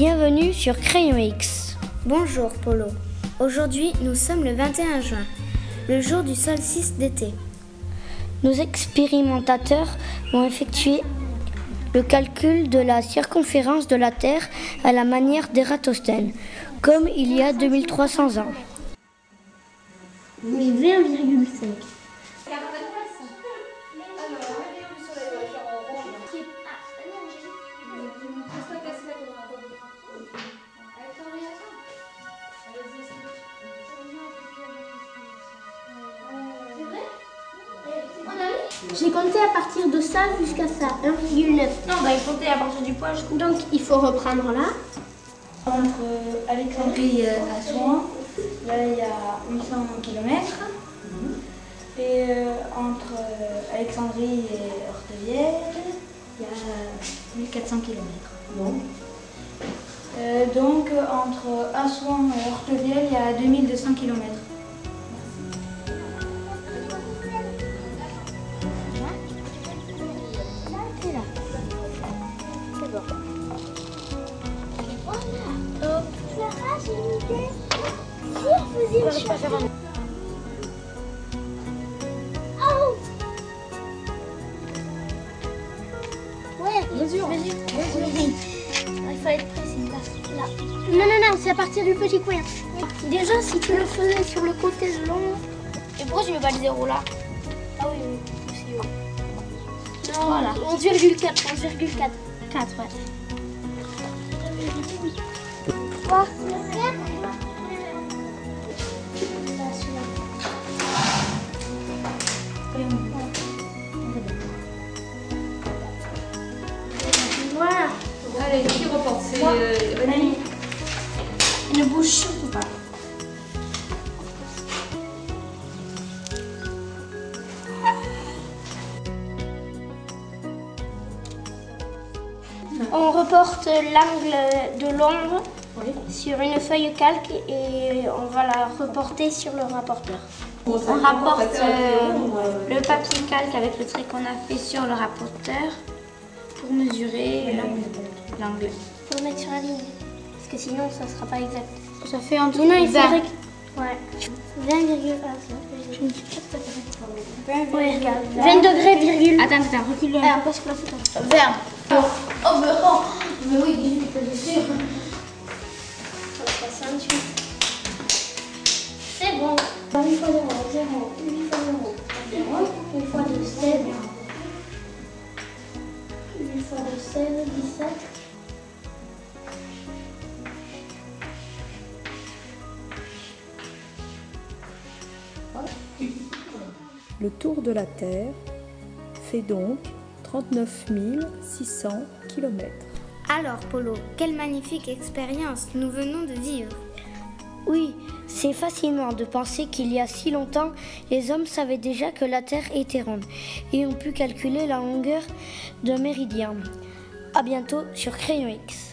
Bienvenue sur Crayon X. Bonjour Polo. Aujourd'hui, nous sommes le 21 juin, le jour du solstice d'été. Nos expérimentateurs vont effectuer le calcul de la circonférence de la Terre à la manière d'Ératosthène, comme il y a 2300 ans. Mais 20,5. J'ai compté à partir de ça jusqu'à ça, 1,9. Non, bah il comptait à partir du poids jusqu'au Donc il faut reprendre là. Entre Alexandrie et Assouan, là il y a 800 km. Et euh, entre euh, Alexandrie et Hortevielle, il y a 1400 km. Euh, donc entre Assouan et Hortevielle, il y a 2200 km. Mesure, mesure, mesure. Il faut être précis là. là. Non, non, non, c'est à partir du petit coin. Déjà, si tu le faisais sur le côté de long. Et pourquoi tu mets pas le zéro là? Ah oui, oui, aussi, oui. Non, voilà. 11,4, 11,4. 4, ouais. Voilà. Allez, qui reporte C'est René Ne bouge surtout pas? On reporte l'angle de l'ombre sur une feuille calque et on va la reporter sur le rapporteur. On rapporte euh, le papier calque avec le trait qu'on a fait sur le rapporteur pour mesurer euh, l'angle. Pour le mettre sur la ligne. Parce que sinon, ça ne sera pas exact. Ça fait non, il 20. faudrait que... Ouais. 20,1. Je ne sais pas tout à fait. Ouais, 20 degrés, virgule. Attends, attends, recule le Ah, parce que là, c'est un 20. Oh, 8 fois 0, 0, 8 fois 0, 0, 8 fois 2, 16. 8 fois 2, 16, 17. Le tour de la Terre fait donc 39 600 km. Alors, Polo, quelle magnifique expérience nous venons de vivre. C'est fascinant de penser qu'il y a si longtemps, les hommes savaient déjà que la Terre était ronde et ont pu calculer la longueur d'un méridien. A bientôt sur Crayon X.